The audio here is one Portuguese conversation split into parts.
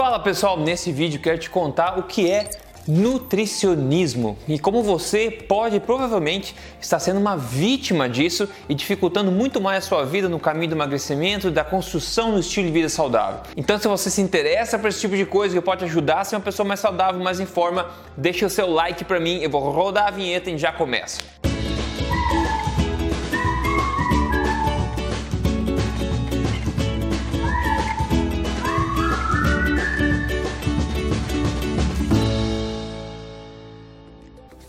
Fala pessoal, nesse vídeo quero te contar o que é nutricionismo e como você pode provavelmente estar sendo uma vítima disso e dificultando muito mais a sua vida no caminho do emagrecimento e da construção do estilo de vida saudável. Então, se você se interessa por esse tipo de coisa que pode ajudar a ser uma pessoa mais saudável, mais em forma, deixa o seu like para mim, eu vou rodar a vinheta e já começa.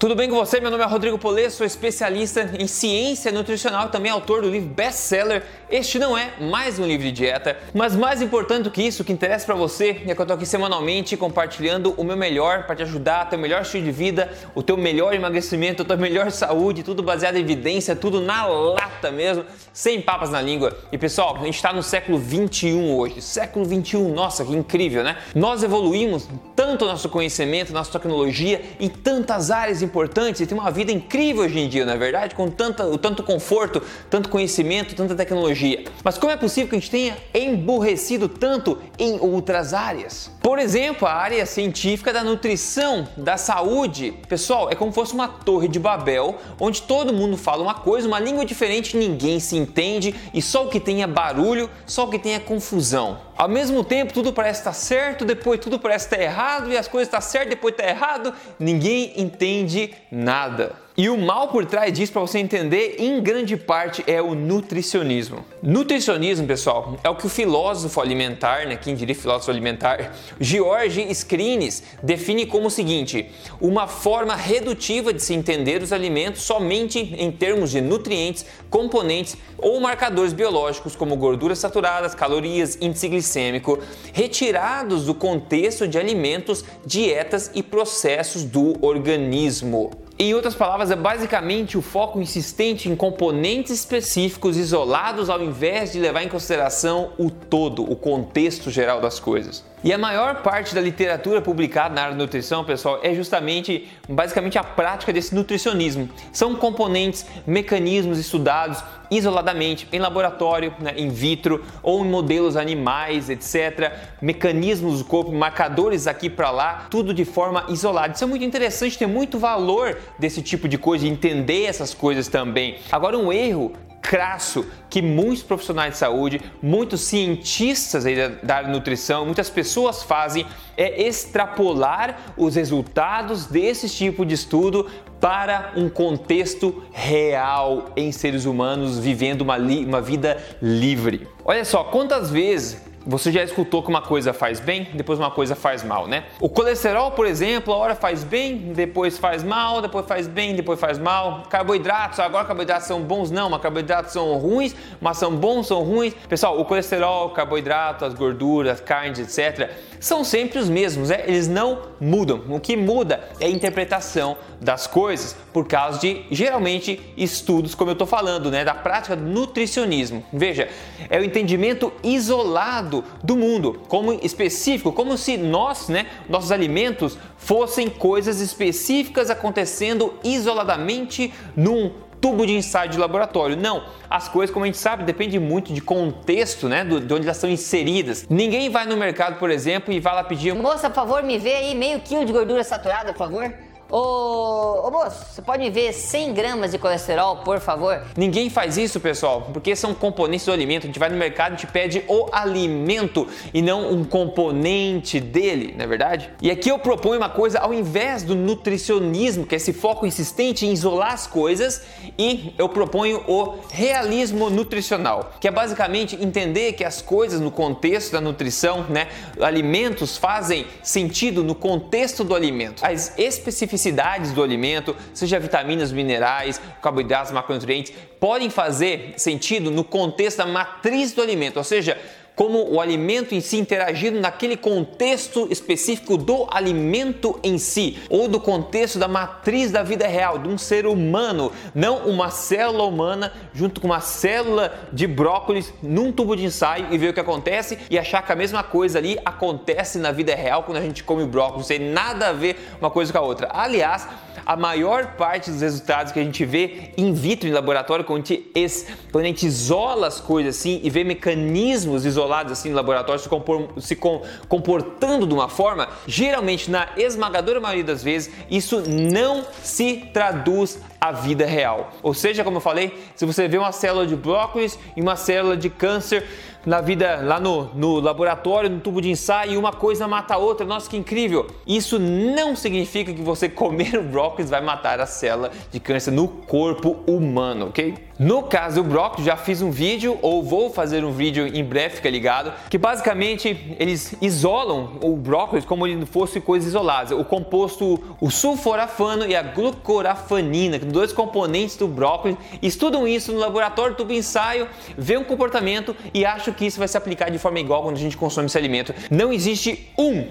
Tudo bem com você? Meu nome é Rodrigo Polê, sou especialista em ciência nutricional também autor do livro best-seller. Este não é mais um livro de dieta, mas mais importante do que isso, o que interessa para você é que eu estou aqui semanalmente compartilhando o meu melhor para te ajudar o melhor estilo de vida, o teu melhor emagrecimento, a tua melhor saúde, tudo baseado em evidência, tudo na lata mesmo, sem papas na língua. E pessoal, a gente está no século 21 hoje, século 21, nossa, que incrível, né? Nós evoluímos tanto nosso conhecimento, nossa tecnologia em tantas áreas importantes e tem uma vida incrível hoje em dia, não é verdade? Com tanta, tanto conforto, tanto conhecimento, tanta tecnologia. Mas como é possível que a gente tenha emburrecido tanto em outras áreas? Por exemplo, a área científica da nutrição, da saúde. Pessoal, é como se fosse uma torre de Babel, onde todo mundo fala uma coisa, uma língua diferente, ninguém se entende e só o que tem é barulho, só o que tem é confusão. Ao mesmo tempo, tudo parece estar certo, depois tudo parece estar errado e as coisas estão certas, depois está errado. Ninguém entende nada. E o mal por trás disso, para você entender, em grande parte é o nutricionismo. Nutricionismo, pessoal, é o que o filósofo alimentar, né, quem diria filósofo alimentar, George Skrines, define como o seguinte: uma forma redutiva de se entender os alimentos somente em termos de nutrientes, componentes ou marcadores biológicos como gorduras saturadas, calorias, índice glicêmico, retirados do contexto de alimentos, dietas e processos do organismo. Em outras palavras, é basicamente o foco insistente em componentes específicos isolados ao invés de levar em consideração o todo, o contexto geral das coisas. E a maior parte da literatura publicada na área de nutrição, pessoal, é justamente, basicamente a prática desse nutricionismo. São componentes, mecanismos estudados isoladamente em laboratório, né, in vitro ou em modelos animais, etc. Mecanismos do corpo, marcadores aqui para lá, tudo de forma isolada. Isso é muito interessante, tem muito valor desse tipo de coisa, entender essas coisas também. Agora, um erro crasso que muitos profissionais de saúde, muitos cientistas da de nutrição, muitas pessoas fazem é extrapolar os resultados desse tipo de estudo para um contexto real em seres humanos vivendo uma, uma vida livre. Olha só, quantas vezes você já escutou que uma coisa faz bem, depois uma coisa faz mal, né? O colesterol, por exemplo, a hora faz bem, depois faz mal, depois faz bem, depois faz mal. Carboidratos, agora carboidratos são bons, não, mas carboidratos são ruins, mas são bons, são ruins. Pessoal, o colesterol, carboidrato, as gorduras, carnes, etc são sempre os mesmos, né? eles não mudam. O que muda é a interpretação das coisas por causa de geralmente estudos, como eu estou falando, né, da prática do nutricionismo. Veja, é o entendimento isolado do mundo, como específico, como se nós, né, nossos alimentos fossem coisas específicas acontecendo isoladamente num tubo de ensaio de laboratório. Não, as coisas, como a gente sabe, depende muito de contexto, né, de onde elas são inseridas. Ninguém vai no mercado, por exemplo, e vai lá pedir... Moça, por favor, me vê aí meio quilo de gordura saturada, por favor. Ô, ô moço, você pode me ver 100 gramas de colesterol, por favor? Ninguém faz isso, pessoal, porque são componentes do alimento. A gente vai no mercado e te pede o alimento e não um componente dele, não é verdade? E aqui eu proponho uma coisa ao invés do nutricionismo, que é esse foco insistente em isolar as coisas, e eu proponho o realismo nutricional, que é basicamente entender que as coisas no contexto da nutrição, né, alimentos fazem sentido no contexto do alimento. As especificidades especificidades do alimento, seja vitaminas, minerais, carboidratos, macronutrientes, podem fazer sentido no contexto da matriz do alimento, ou seja, como o alimento em si interagindo naquele contexto específico do alimento em si, ou do contexto da matriz da vida real, de um ser humano, não uma célula humana junto com uma célula de brócolis num tubo de ensaio e ver o que acontece e achar que a mesma coisa ali acontece na vida real quando a gente come brócolis, não tem nada a ver uma coisa com a outra. Aliás, a maior parte dos resultados que a gente vê in vitro em laboratório, quando a gente, quando a gente isola as coisas assim e vê mecanismos isolados assim no laboratório se, compor, se com, comportando de uma forma, geralmente na esmagadora maioria das vezes isso não se traduz à vida real. Ou seja, como eu falei, se você vê uma célula de brócolis e uma célula de câncer na vida lá no, no laboratório, no tubo de ensaio, e uma coisa mata a outra. Nossa, que incrível! Isso não significa que você comer o brócolis vai matar a célula de câncer no corpo humano, ok? No caso do brócolis, já fiz um vídeo ou vou fazer um vídeo em breve, fica ligado, que basicamente eles isolam o brócolis como se fosse coisas isoladas. O composto, o sulforafano e a glucorafanina, dois componentes do brócolis, estudam isso no laboratório, tubo ensaio, vê um comportamento e acho que isso vai se aplicar de forma igual quando a gente consome esse alimento. Não existe um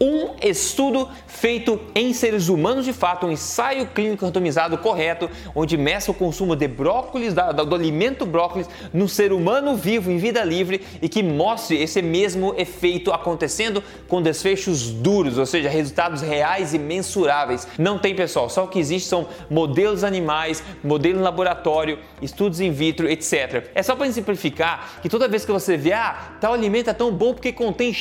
um estudo feito em seres humanos de fato, um ensaio clínico randomizado correto, onde meça o consumo de brócolis, do alimento brócolis, no ser humano vivo em vida livre e que mostre esse mesmo efeito acontecendo com desfechos duros, ou seja, resultados reais e mensuráveis. Não tem, pessoal, só o que existe são modelos animais, modelo em laboratório, estudos in vitro, etc. É só para simplificar que toda vez que você vê, ah, tal alimento é tão bom porque contém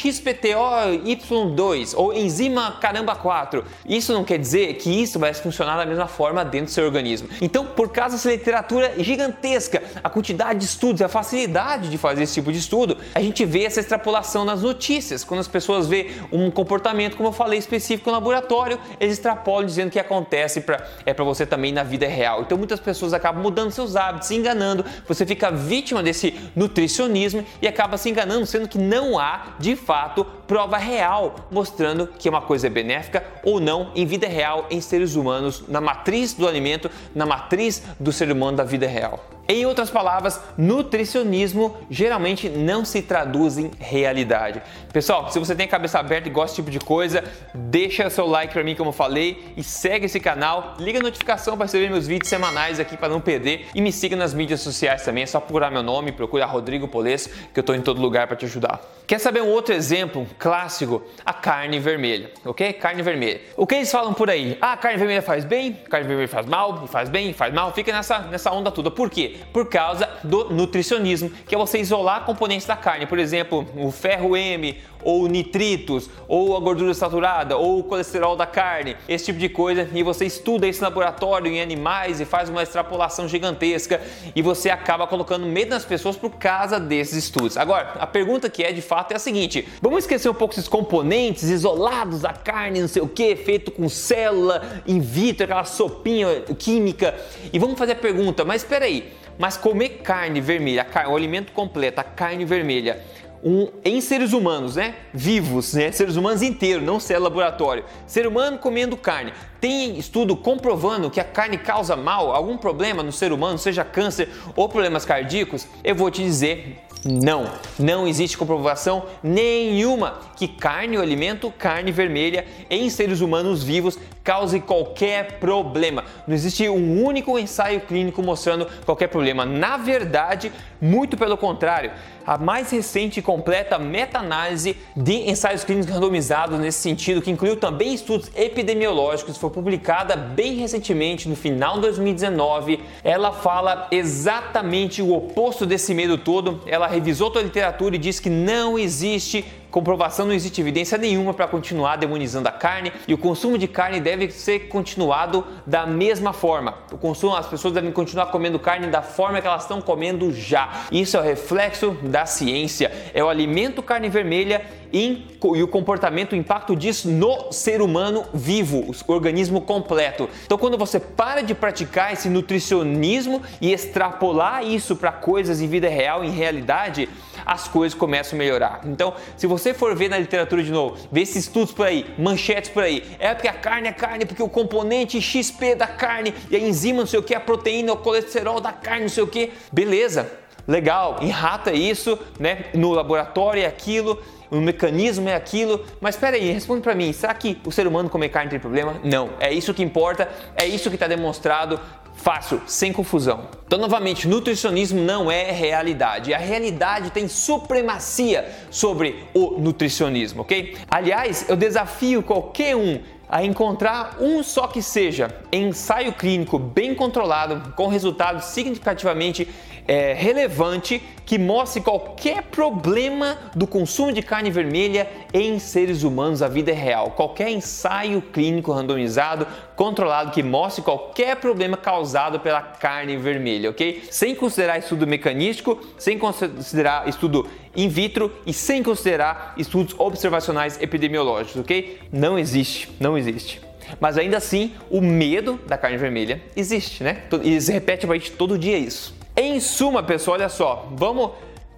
XPTO-Y2, ou enzima caramba 4. Isso não quer dizer que isso vai funcionar da mesma forma dentro do seu organismo. Então, por causa dessa literatura gigantesca, a quantidade de estudos, a facilidade de fazer esse tipo de estudo, a gente vê essa extrapolação nas notícias. Quando as pessoas vê um comportamento, como eu falei, específico no laboratório, eles extrapolam dizendo que acontece pra, é para você também na vida real. Então, muitas pessoas acabam mudando seus hábitos, se enganando, você fica vítima desse nutricionismo e acaba se enganando, sendo que não há, de fato, prova real mostrando que uma coisa é benéfica ou não em vida real em seres humanos, na matriz do alimento, na matriz do ser humano da vida real. Em outras palavras, nutricionismo geralmente não se traduz em realidade. Pessoal, se você tem a cabeça aberta e gosta desse tipo de coisa, deixa seu like para mim, como eu falei, e segue esse canal, liga a notificação para receber meus vídeos semanais aqui para não perder e me siga nas mídias sociais também. É só procurar meu nome, procura Rodrigo Polesso, que eu estou em todo lugar para te ajudar. Quer saber um outro exemplo clássico? A carne vermelha, ok? Carne vermelha. O que eles falam por aí? Ah, carne vermelha faz bem, carne vermelha faz mal, faz bem, faz mal. Fica nessa, nessa onda toda. Por quê? Por causa do nutricionismo, que é você isolar componentes da carne, por exemplo, o ferro M, ou nitritos, ou a gordura saturada, ou o colesterol da carne, esse tipo de coisa, e você estuda esse laboratório em animais e faz uma extrapolação gigantesca e você acaba colocando medo nas pessoas por causa desses estudos. Agora, a pergunta que é de fato é a seguinte: vamos esquecer um pouco esses componentes isolados da carne, não sei o que, feito com célula in vitro, aquela sopinha química, e vamos fazer a pergunta, mas espera aí, mas comer carne vermelha, o alimento completo, a carne vermelha, um, em seres humanos, né? Vivos, né? Seres humanos inteiros, não ser laboratório. Ser humano comendo carne. Tem estudo comprovando que a carne causa mal, algum problema no ser humano, seja câncer ou problemas cardíacos? Eu vou te dizer não, não existe comprovação nenhuma que carne ou alimento, carne vermelha em seres humanos vivos cause qualquer problema. Não existe um único ensaio clínico mostrando qualquer problema. Na verdade, muito pelo contrário, a mais recente e completa meta-análise de ensaios clínicos randomizados nesse sentido, que incluiu também estudos epidemiológicos, foi publicada bem recentemente, no final de 2019. Ela fala exatamente o oposto desse medo todo. Ela revisou toda a literatura e diz que não existe comprovação, não existe evidência nenhuma para continuar demonizando a carne e o consumo de carne deve ser continuado da mesma forma. O consumo, as pessoas devem continuar comendo carne da forma que elas estão comendo já. Isso é o reflexo da ciência, é o alimento carne vermelha e o comportamento, o impacto disso no ser humano vivo, o organismo completo. Então, quando você para de praticar esse nutricionismo e extrapolar isso para coisas em vida real, em realidade, as coisas começam a melhorar. Então, se você for ver na literatura de novo, ver esses estudos por aí, manchetes por aí, é porque a carne é carne, porque o componente XP da carne e a enzima, não sei o que, a proteína, o colesterol da carne, não sei o que, beleza. Legal, enrata isso, né? No laboratório é aquilo, o mecanismo é aquilo, mas espera aí, responde para mim, será que o ser humano comer carne tem problema? Não, é isso que importa, é isso que está demonstrado Fácil, sem confusão. Então, novamente, nutricionismo não é realidade. A realidade tem supremacia sobre o nutricionismo, ok? Aliás, eu desafio qualquer um a encontrar um só que seja ensaio clínico bem controlado, com resultados significativamente é, relevante que mostre qualquer problema do consumo de carne vermelha em seres humanos à vida real. Qualquer ensaio clínico randomizado, controlado que mostre qualquer problema causado pela carne vermelha, ok? Sem considerar estudo mecanístico, sem considerar estudo in vitro e sem considerar estudos observacionais epidemiológicos, ok? Não existe, não existe. Mas ainda assim, o medo da carne vermelha existe, né? E se repete pra gente todo dia isso. Em suma, pessoal, olha só, vamos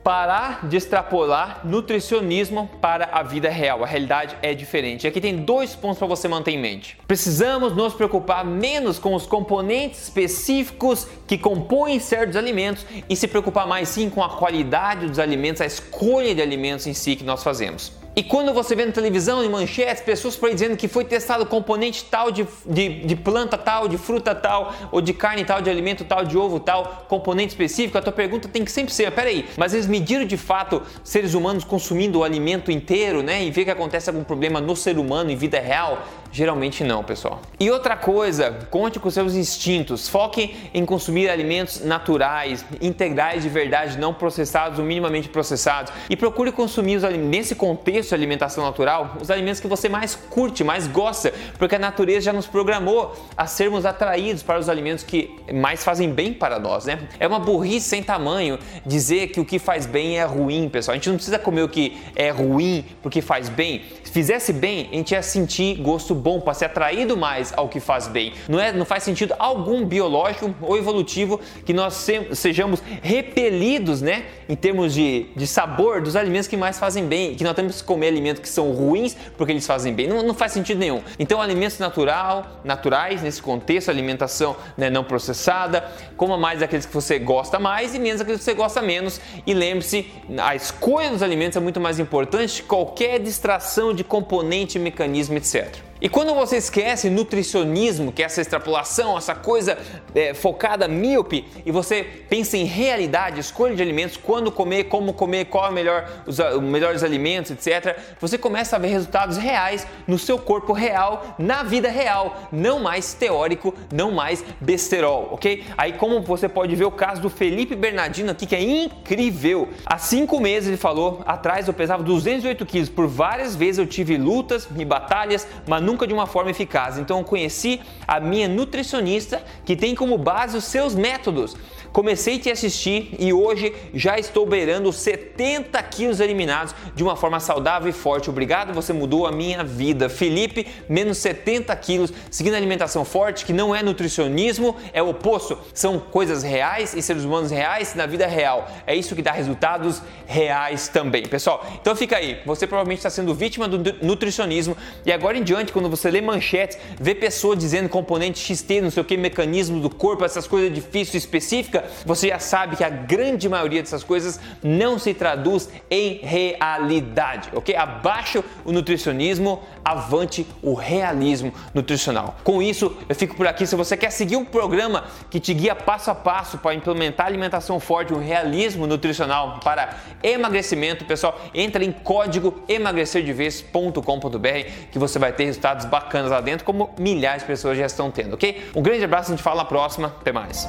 parar de extrapolar nutricionismo para a vida real. A realidade é diferente. Aqui tem dois pontos para você manter em mente. Precisamos nos preocupar menos com os componentes específicos que compõem certos alimentos e se preocupar mais sim com a qualidade dos alimentos, a escolha de alimentos em si que nós fazemos. E quando você vê na televisão, em manchetes, pessoas por aí dizendo que foi testado componente tal de, de, de, planta tal, de fruta tal, ou de carne tal, de alimento tal, de ovo tal, componente específico, a tua pergunta tem que sempre ser, peraí, mas eles mediram de fato seres humanos consumindo o alimento inteiro, né? E ver que acontece algum problema no ser humano em vida real? Geralmente não, pessoal. E outra coisa, conte com seus instintos. Foque em consumir alimentos naturais, integrais de verdade, não processados ou minimamente processados. E procure consumir os nesse contexto de alimentação natural, os alimentos que você mais curte, mais gosta, porque a natureza já nos programou a sermos atraídos para os alimentos que mais fazem bem para nós, né? É uma burrice sem tamanho dizer que o que faz bem é ruim, pessoal. A gente não precisa comer o que é ruim porque faz bem. Se fizesse bem, a gente ia sentir gosto bom, para ser atraído mais ao que faz bem. Não, é, não faz sentido algum biológico ou evolutivo que nós se, sejamos repelidos, né, em termos de, de sabor dos alimentos que mais fazem bem, que nós temos que comer alimentos que são ruins porque eles fazem bem. Não, não faz sentido nenhum. Então, alimentos natural, naturais nesse contexto, alimentação né, não processada, coma mais aqueles que você gosta mais e menos aqueles que você gosta menos. E lembre-se, a escolha dos alimentos é muito mais importante que qualquer distração de componente, mecanismo, etc. E quando você esquece nutricionismo, que é essa extrapolação, essa coisa é, focada míope, e você pensa em realidade, escolha de alimentos, quando comer, como comer, qual é o melhor, os, os melhores alimentos, etc., você começa a ver resultados reais no seu corpo real, na vida real, não mais teórico, não mais besterol, ok? Aí, como você pode ver o caso do Felipe Bernardino aqui, que é incrível. Há cinco meses ele falou, atrás eu pesava 208 quilos, por várias vezes eu tive lutas e batalhas, mas nunca de uma forma eficaz. Então eu conheci a minha nutricionista que tem como base os seus métodos. Comecei a te assistir e hoje já estou beirando 70 quilos eliminados de uma forma saudável e forte. Obrigado, você mudou a minha vida. Felipe, menos 70 quilos, seguindo alimentação forte, que não é nutricionismo, é o oposto. São coisas reais e seres humanos reais na vida real. É isso que dá resultados reais também. Pessoal, então fica aí. Você provavelmente está sendo vítima do nutricionismo e agora em diante, quando você lê manchetes, vê pessoas dizendo componente XT, não sei o que, mecanismo do corpo, essas coisas difíceis específicas, você já sabe que a grande maioria dessas coisas não se traduz em realidade, ok? Abaixo o nutricionismo, avante o realismo nutricional. Com isso, eu fico por aqui. Se você quer seguir um programa que te guia passo a passo para implementar alimentação forte, um realismo nutricional para emagrecimento, pessoal, entra em código emagrecerdevez.com.br que você vai ter resultados resultados bacanas lá dentro, como milhares de pessoas já estão tendo, ok? Um grande abraço, a gente fala na próxima, até mais.